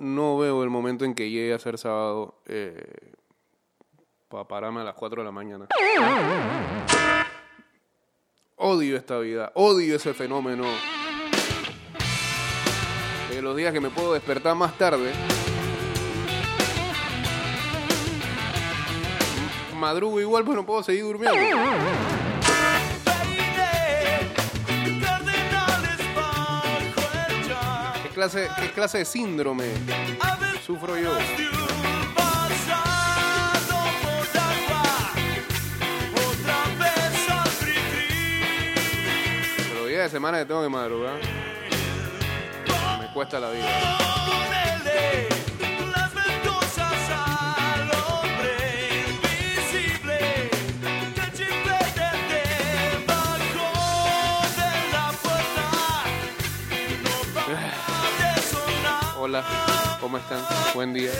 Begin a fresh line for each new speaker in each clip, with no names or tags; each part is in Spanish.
no veo el momento en que llegue a ser sábado eh, para pararme a las 4 de la mañana. Odio esta vida, odio ese fenómeno. De los días que me puedo despertar más tarde. Madrugo igual, pues no puedo seguir durmiendo. Clase, qué clase de síndrome sufro yo? Pero días de semana que tengo que madrugar, me cuesta la vida. Hola, ¿cómo están? Buen día.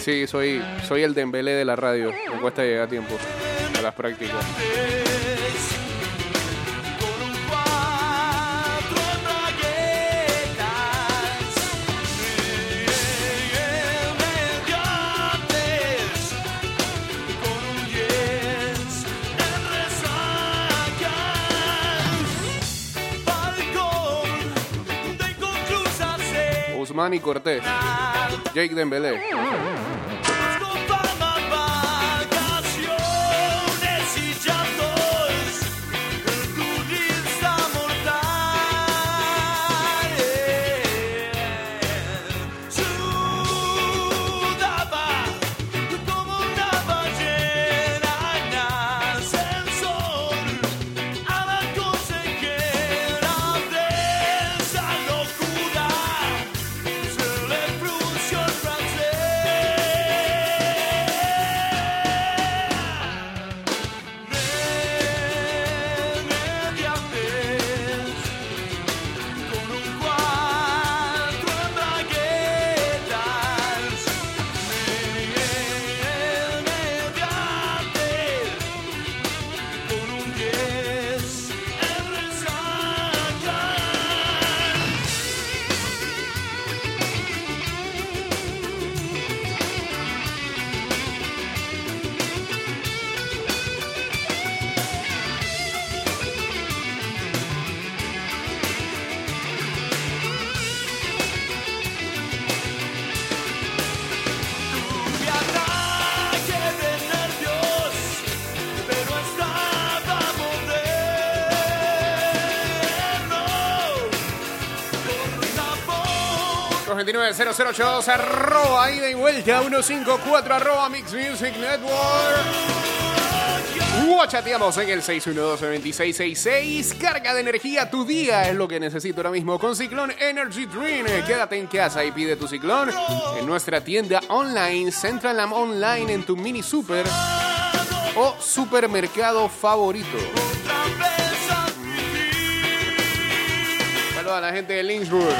Sí, soy, soy el Dembélé de la radio. Me cuesta llegar a tiempo a las prácticas. Usman y Cortés. Jake Dembélé. 290082 arroba ida y vuelta 154 arroba Mix Music Network. O chateamos en el 612-2666. Carga de energía tu día es lo que necesito ahora mismo con Ciclón Energy Dream. Quédate en casa y pide tu ciclón en nuestra tienda online, Centralam Online, en tu mini super o supermercado favorito. Saludos a la gente de Lynchburg.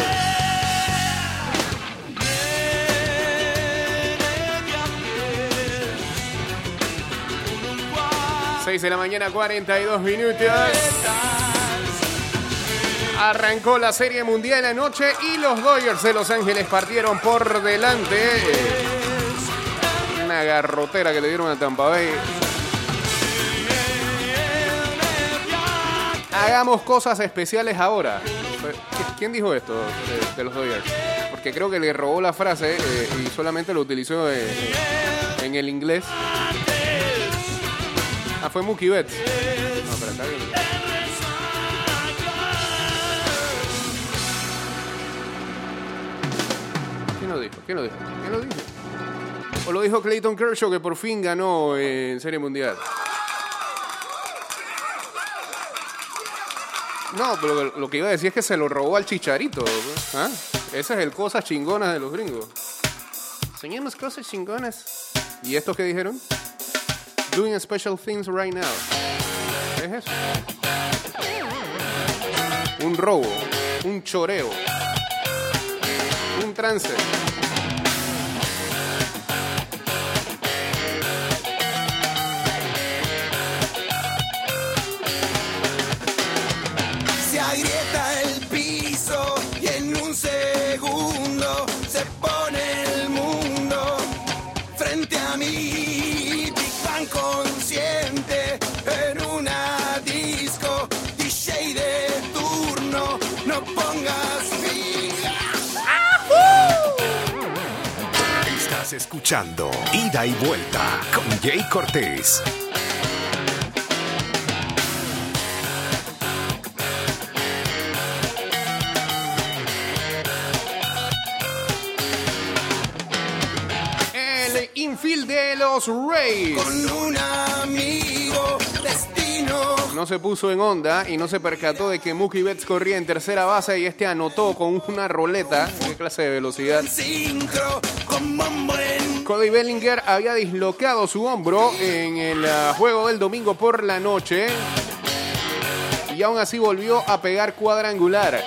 6 de la mañana, 42 minutos. Arrancó la Serie Mundial anoche y los Dodgers de Los Ángeles partieron por delante. Una garrotera que le dieron a Tampa Bay. Hagamos cosas especiales ahora. Fue- ¿qui- ¿Quién dijo esto de, de los Dodgers? Porque creo que le robó la frase eh, y solamente lo utilizó eh, en el inglés. Ah, fue Mookie Betts. No, pero bien. ¿Quién lo dijo? ¿Quién lo dijo? ¿Quién lo dijo? O lo dijo Clayton Kershaw que por fin ganó en Serie Mundial. No, pero lo- que iba a decir es que se lo robó al chicharito. pues. ¿Ah? Ese es el cosas chingonas de los gringos. Soñemos cosas chingonas. ¿Y estos qué dijeron? Doing special things right now. ¿Qué es eso? Un robo, un choreo, un trance.
Estás escuchando Ida y Vuelta con Jay Cortés.
El infield de los Rays.
un amigo destino.
No se puso en onda y no se percató de que Mookie Betts corría en tercera base y este anotó con una roleta. ¿Qué clase de velocidad?
Sincro
Cody Bellinger había dislocado su hombro en el ah, juego del domingo por la noche y aún así volvió a pegar cuadrangular.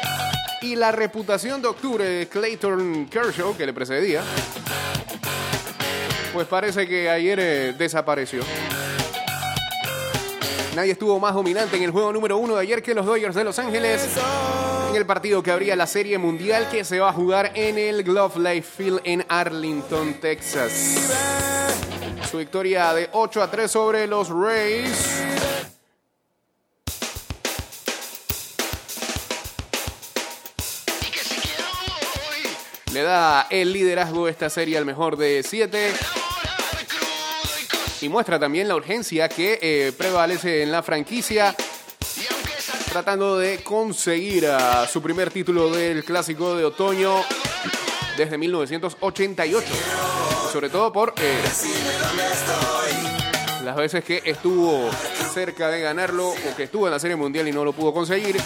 Y la reputación de octubre de Clayton Kershaw, que le precedía, pues parece que ayer eh, desapareció. Nadie estuvo más dominante en el juego número uno de ayer que los Dodgers de Los Ángeles en el partido que abría la Serie Mundial que se va a jugar en el Glove Life Field en Arlington, Texas. Su victoria de 8 a 3 sobre los Rays. Le da el liderazgo de esta serie al mejor de 7 y muestra también la urgencia que eh, prevalece en la franquicia tratando de conseguir ah, su primer título del clásico de otoño desde 1988 y sobre todo por eh, las veces que estuvo cerca de ganarlo o que estuvo en la Serie Mundial y no lo pudo conseguir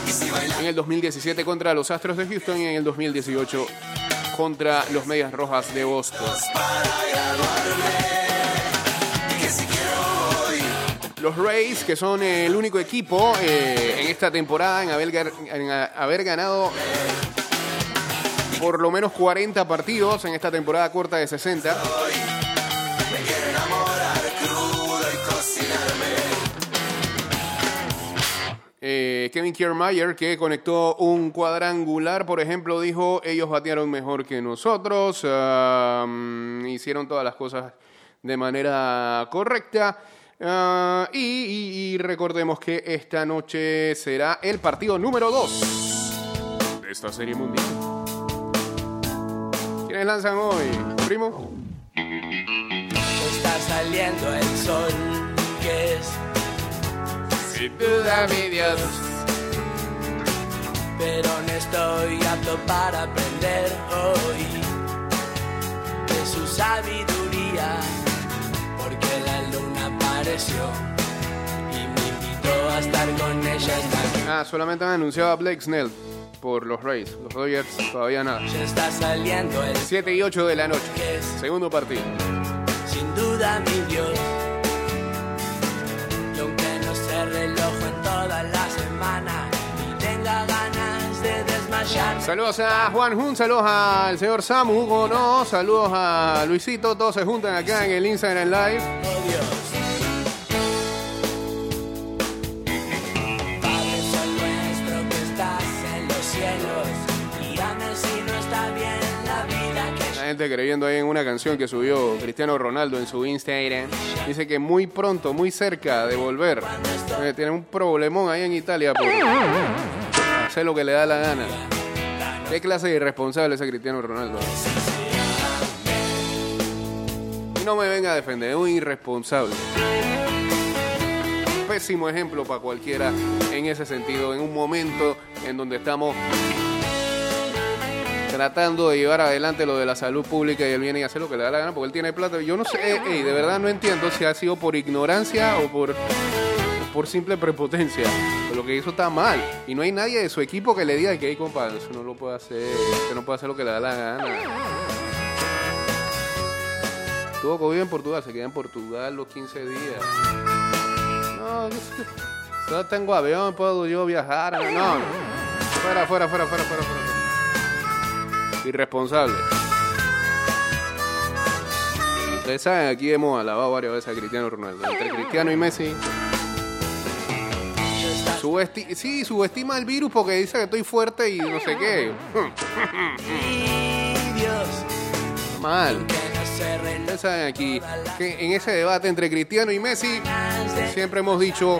en el 2017 contra los Astros de Houston y en el 2018 contra los Medias Rojas de Boston. Los Rays, que son el único equipo eh, en esta temporada en haber, en haber ganado por lo menos 40 partidos en esta temporada corta de 60. Eh, Kevin Kiermaier, que conectó un cuadrangular, por ejemplo, dijo, ellos batearon mejor que nosotros, ah, mm, hicieron todas las cosas de manera correcta. Ah, y, y- y recordemos que esta noche será el partido número 2 de esta serie mundial. ¿Quiénes lanzan hoy? Primo.
Está saliendo el sol, que es,
Sin duda, mi Dios.
pero no estoy apto para aprender hoy de su sabiduría, apareció y me invitó a estar con ella esta
Ah, solamente han anunciado a Blake Snell por los Rays. Los Dodgers todavía nada.
noche. Está saliendo el
7 y 8 de la noche. Segundo partido.
sin duda mi Dios. Y aunque no se reloj en toda la semana y tenga ganas de desmayar,
Saludos a Juan Jun, saludos al señor Samu, Hugo no, saludos a Luisito, todos se juntan acá en el Instagram Live. Gente ahí en una canción que subió Cristiano Ronaldo en su Instagram. Dice que muy pronto, muy cerca de volver. Eh, tiene un problemón ahí en Italia por hacer lo que le da la gana. ¿Qué clase de irresponsable es ese Cristiano Ronaldo? Y no me venga a defender, es un irresponsable. Pésimo ejemplo para cualquiera en ese sentido, en un momento en donde estamos tratando de llevar adelante lo de la salud pública y él viene y hace lo que le da la gana porque él tiene plata. Yo no sé, eh, de verdad no entiendo si ha sido por ignorancia o por, o por simple prepotencia. Pero lo que hizo está mal. Y no hay nadie de su equipo que le diga que, hey, compadre, eso no lo puede hacer, usted no puede hacer lo que le da la gana. Tuvo COVID en Portugal, se queda en Portugal los 15 días. No. Solo tengo avión, puedo yo viajar. No, no. Fuera, fuera, fuera, fuera, fuera, fuera. Irresponsable. Ustedes saben, aquí hemos alabado varias veces a Cristiano Ronaldo. Entre Cristiano y Messi. Sí, subestima el virus porque dice que estoy fuerte y no sé qué. Mal. Ustedes saben aquí que en ese debate entre Cristiano y Messi siempre hemos dicho.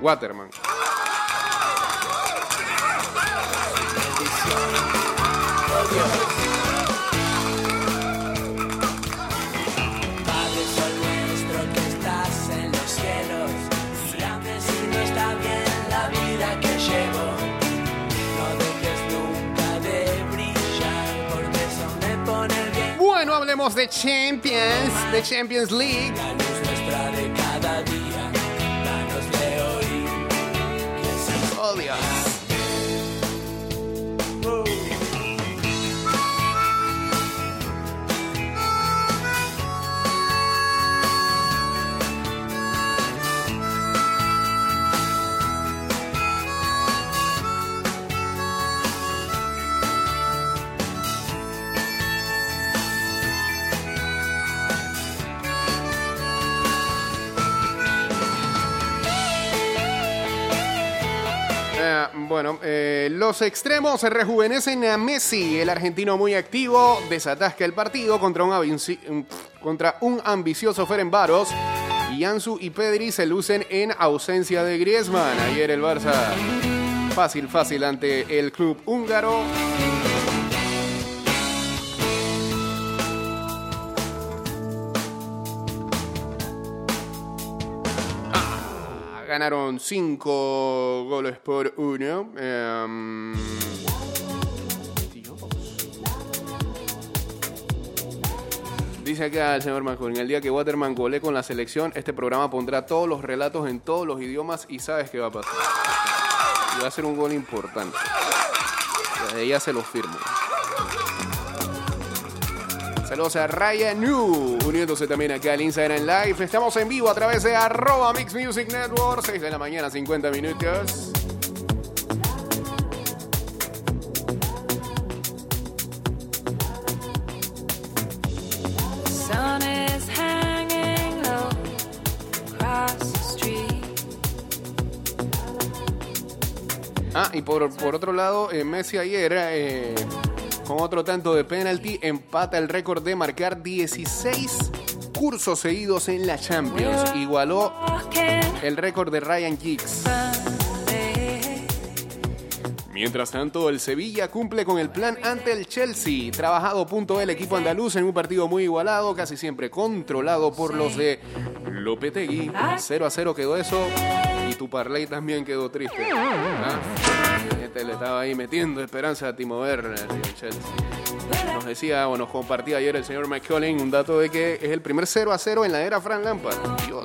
Waterman. Bueno, hablemos de Champions, de Champions League. Los extremos rejuvenecen a Messi, el argentino muy activo, desatasca el partido contra un, un- contra un ambicioso Ferenbaros. Y Ansu y Pedri se lucen en ausencia de Griezmann. Ayer el Barça fácil, fácil ante el club húngaro. Ganaron cinco goles por uno. Em, Dios. Dice acá el señor Mancón, el día que Waterman gole con la selección, este programa pondrá todos los relatos en todos los idiomas y sabes qué va a pasar. Y va a ser un gol importante. Desde ya se lo firmo. Saludos a Ryan New, uniéndose también acá al Instagram Live. Estamos en vivo a través de arroba Mix Music Network, 6 de la mañana, 50 minutos.
sun is hanging low across the street.
Ah, y por, por otro lado, eh, Messi ayer, eh, con otro tanto de penalty, empata el récord de marcar 16 cursos seguidos en la Champions. Igualó el récord de Ryan Giggs. Mientras tanto, el Sevilla cumple con el plan ante el Chelsea. Trabajado punto el equipo andaluz en un partido muy igualado, casi siempre controlado por los de Lopetegui. 0 a 0 quedó eso. Y tu parlay también quedó triste. ¿Ah? Este le estaba ahí metiendo esperanza a Timo Werner. Nos decía o nos compartía ayer el señor McCollin un dato de que es el primer 0 a 0 en la era Frank Lampard. Dios.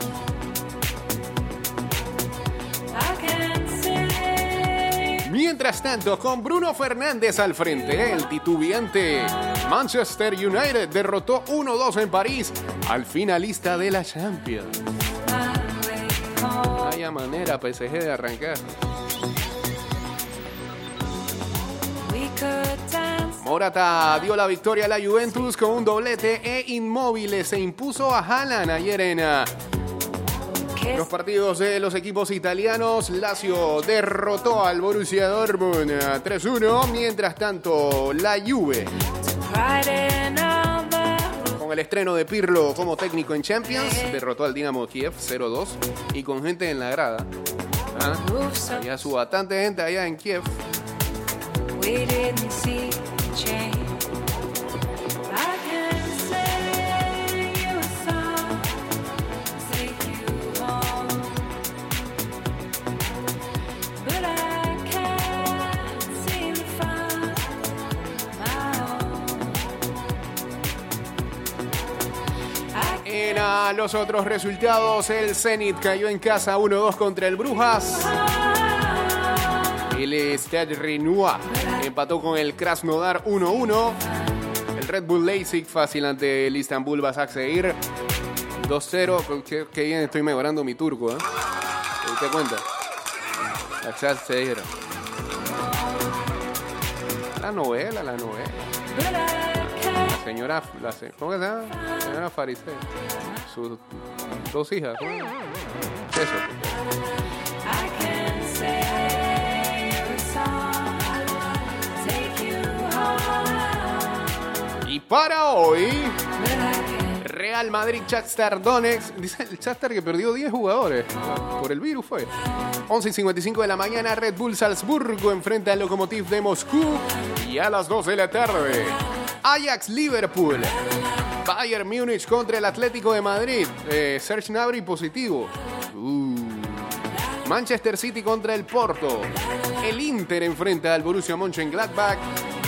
Mientras tanto, con Bruno Fernández al frente, el titubeante Manchester United derrotó 1-2 en París al finalista de la Champions. Vaya manera PSG de arrancar. Morata dio la victoria a la Juventus con un doblete e Inmóvil se impuso a Haaland ayer en ah,
kiss
los partidos de los equipos italianos. Lazio derrotó al Borussia Dortmund ah, 3-1. Mientras tanto, la Juve Con el estreno de Pirlo como técnico en Champions, derrotó al Dinamo Kiev 0-2 y con gente en la grada. ¿ah? Había su bastante gente allá en Kiev. Los otros resultados, el Zenit cayó en casa 1-2 contra el Brujas. El Stade Rennais empató con el Krasnodar 1-1. El Red Bull Leipzig fácil ante el Istanbul Basaksehir 2-0. Qué, bien estoy mejorando mi turco, ¿eh? ¿Te diste cuenta? La novela, la novela. La señora, la ¿cómo que se señora. Sus dos hijas. ¿cómo? Eso.
I
Y para hoy, Real Madrid, Shakhtar Donetsk. Dice el Shakhtar que perdió 10 jugadores. Por el virus fue. 11 y 55 de la mañana, Red Bull Salzburgo enfrenta al Lokomotiv de Moscú. Y a las 2 de la tarde, Ajax Liverpool. Bayern Múnich contra el Atlético de Madrid. Eh, Serge Gnabry positivo. Uh. Manchester City contra el Porto. El Inter enfrenta al Borussia Mönchengladbach.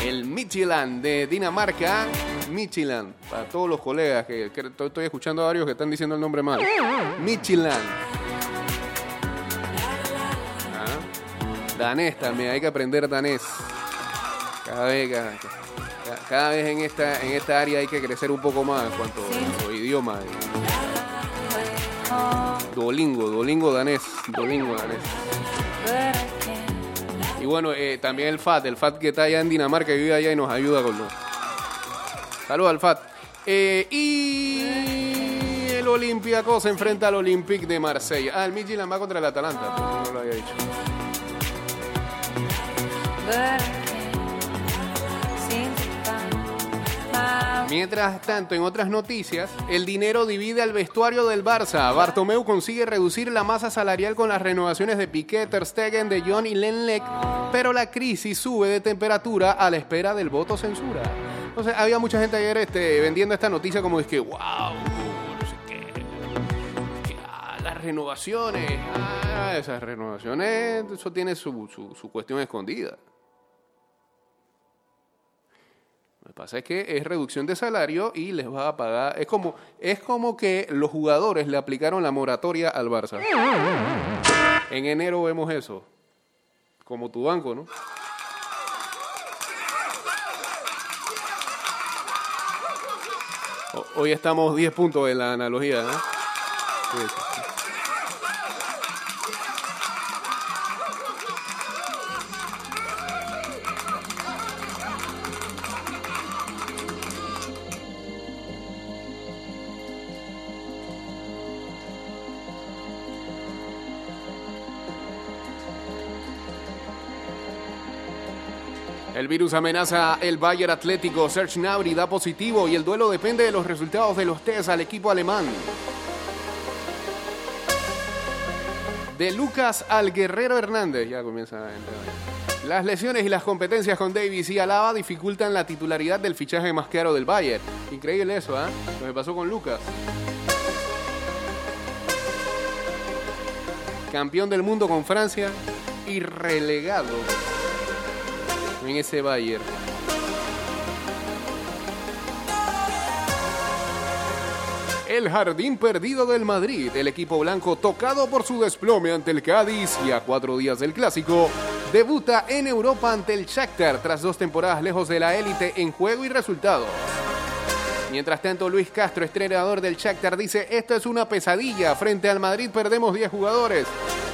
El Midtjylland de Dinamarca. Midtjylland, para todos los colegas que, que estoy escuchando a varios que están diciendo el nombre mal. Midtjylland. Ah. Danés también, hay que aprender danés. Cada vez, cada, vez en esta, en esta área hay que crecer un poco más en cuanto a idioma. Duolingo, Duolingo danés, Duolingo danés. Bueno, eh, también el FAT, el FAT que está allá en Dinamarca, que vive allá y nos ayuda con los... Saludos al FAT. Eh, y el Olympiacos se enfrenta al Olympique de Marsella. Ah, el Midtjylland va contra el Atalanta, no lo había dicho. Mientras tanto, en otras noticias, el dinero divide al vestuario del Barça. Bartomeu consigue reducir la masa salarial con las renovaciones de Piqué, Ter Stegen, De Jong y Lenlec, pero la crisis sube de temperatura a la espera del voto censura. Entonces, había mucha gente ayer este, vendiendo esta noticia como es que, wow, no sé qué, ah, las renovaciones, ah, esas renovaciones, eso tiene su, su- su cuestión escondida. Que pasa es que es reducción de salario y les va a pagar. Es como, es como que los jugadores le aplicaron la moratoria al Barça. En enero vemos eso. Como tu banco, ¿no? Hoy estamos 10 puntos en la analogía, ¿no? Sí, El virus amenaza el Bayer Atlético. Serge Gnabry da positivo y el duelo depende de los resultados de los test al equipo alemán. De Lucas al Guerrero Hernández. Ya comienza a entrar. Las lesiones y las competencias con Davis y Alaba dificultan la titularidad del fichaje más caro del Bayern. Increíble eso, ¿ah? Lo que pasó con Lucas. Campeón del mundo con Francia y relegado en ese Bayern. El jardín perdido del Madrid, el equipo blanco tocado por su desplome ante el Cádiz y a cuatro días del clásico, debuta en Europa ante el Shakhtar tras dos temporadas lejos de la élite en juego y resultados. Mientras tanto, Luis Castro, entrenador del Shakhtar, dice, esto es una pesadilla, frente al Madrid perdemos 10 jugadores.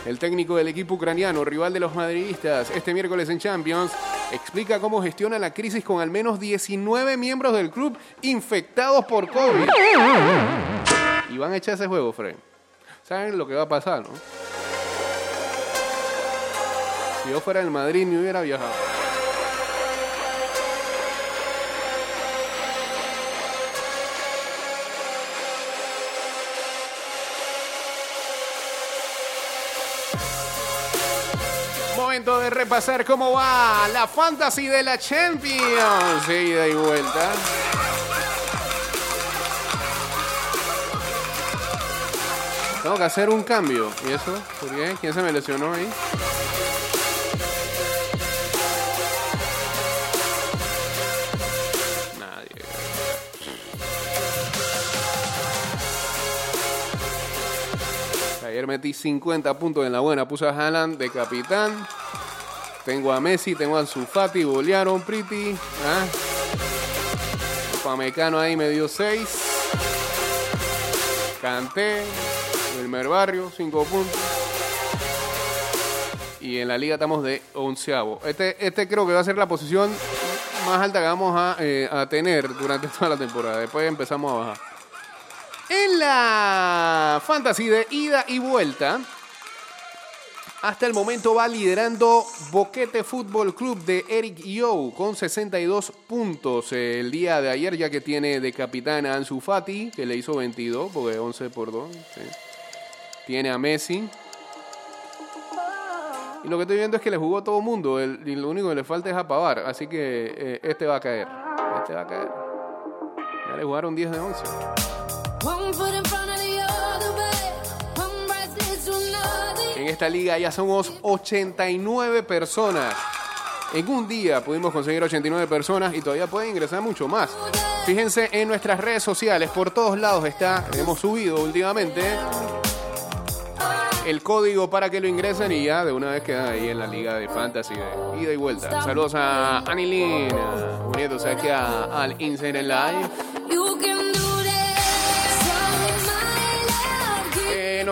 El técnico del equipo ucraniano, rival de los madridistas, este miércoles en Champions, explica cómo gestiona la crisis con al menos 19 miembros del club infectados por COVID. Y van a echar ese juego, Fred. ¿Saben lo que va a pasar, no? Si yo fuera del Madrid, ni hubiera viajado. Momento de repasar cómo va la fantasy de la Champions. Ida y vuelta. Tengo que hacer un cambio. ¿Y eso? ¿Por qué? ¿Quién se me lesionó ahí? Metí 50 puntos en la buena. Puse a Haaland de capitán. Tengo a Messi, tengo a Ansu Fati, golearon Pretty. ¿ah? Pamecano ahí me dio 6. Canté. Wilmer Barrio, 5 puntos. Y en la liga estamos de onceavo. Este, este creo que va a ser la posición más alta que vamos a, eh, a tener durante toda la temporada. Después empezamos a bajar. En la fantasy de ida y vuelta, Hasta el momento va liderando Boquete Fútbol Club de Eric Yo con 62 puntos el día de ayer, ya que tiene de capitán a Ansu Fati, que le hizo 22, porque 11 por 2. sí. Tiene a Messi. Y lo que estoy viendo es que le jugó todo el mundo. el- y lo único que le falta es a Pavar. Así que eh, este va a caer. Este va a caer. Ya le jugaron 10 de 11. En esta liga ya somos 89 personas. En un día pudimos conseguir 89 personas y todavía pueden ingresar mucho más. Fíjense en nuestras redes sociales, por todos lados está, hemos subido últimamente el código para que lo ingresen y ya de una vez quedan ahí en la liga de fantasy de ida y vuelta. Saludos a Anilin, uniéndose aquí a- al Insane Live.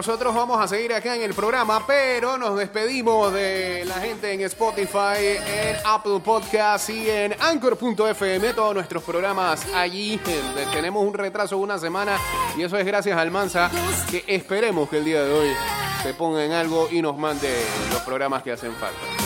Nosotros vamos a seguir acá en el programa, pero nos despedimos de la gente en Spotify, en Apple Podcast y en Anchor.fm. Todos nuestros programas allí. Tenemos un retraso de una semana y eso es gracias al Mansa, que esperemos que el día de hoy se ponga en algo y nos mande los programas que hacen falta.